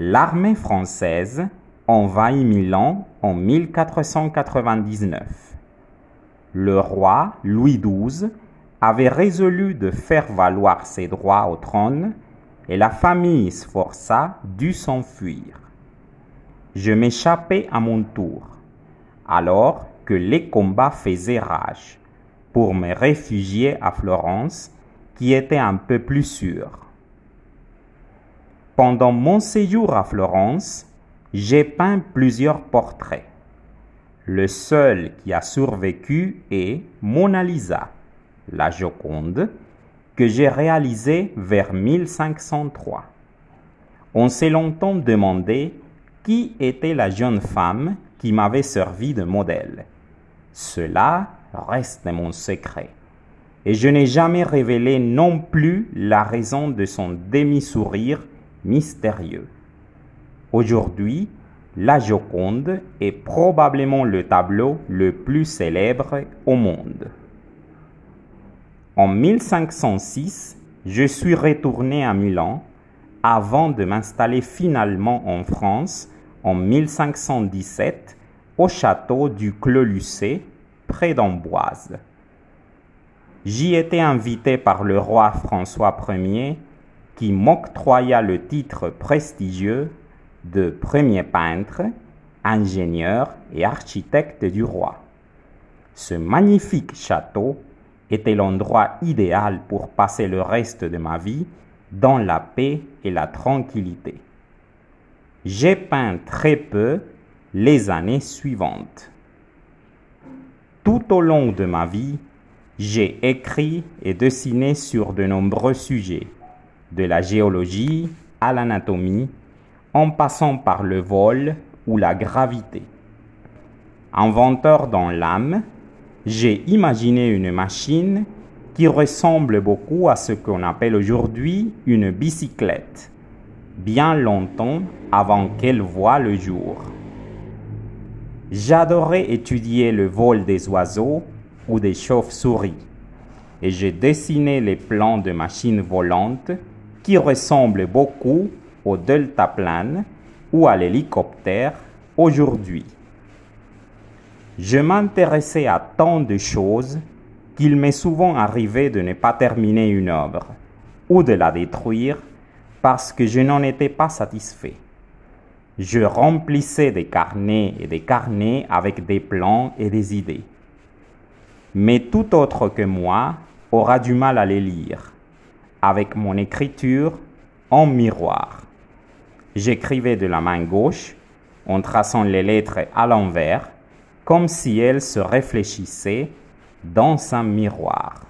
L'armée française envahit Milan en 1499. Le roi Louis XII avait résolu de faire valoir ses droits au trône et la famille Sforza dut s'enfuir. Je m'échappais à mon tour, alors que les combats faisaient rage, pour me réfugier à Florence, qui était un peu plus sûre. Pendant mon séjour à Florence, j'ai peint plusieurs portraits. Le seul qui a survécu est Mona Lisa, la Joconde, que j'ai réalisé vers 1503. On s'est longtemps demandé qui était la jeune femme qui m'avait servi de modèle. Cela reste mon secret. Et je n'ai jamais révélé non plus la raison de son demi-sourire mystérieux. Aujourd'hui, la Joconde est probablement le tableau le plus célèbre au monde. En 1506, je suis retourné à Milan avant de m'installer finalement en France en 1517 au château du Clos-Lucé, près d'Amboise. J'y étais invité par le roi François Ier qui m'octroya le titre prestigieux de premier peintre, ingénieur et architecte du roi. Ce magnifique château était l'endroit idéal pour passer le reste de ma vie dans la paix et la tranquillité. J'ai peint très peu les années suivantes. Tout au long de ma vie, j'ai écrit et dessiné sur de nombreux sujets de la géologie à l'anatomie, en passant par le vol ou la gravité. Inventeur dans l'âme, j'ai imaginé une machine qui ressemble beaucoup à ce qu'on appelle aujourd'hui une bicyclette, bien longtemps avant qu'elle voie le jour. J'adorais étudier le vol des oiseaux ou des chauves-souris, et j'ai dessiné les plans de machines volantes qui ressemble beaucoup au deltaplane ou à l'hélicoptère aujourd'hui. Je m'intéressais à tant de choses qu'il m'est souvent arrivé de ne pas terminer une œuvre ou de la détruire parce que je n'en étais pas satisfait. Je remplissais des carnets et des carnets avec des plans et des idées. Mais tout autre que moi aura du mal à les lire avec mon écriture en miroir. J'écrivais de la main gauche en traçant les lettres à l'envers, comme si elles se réfléchissaient dans un miroir.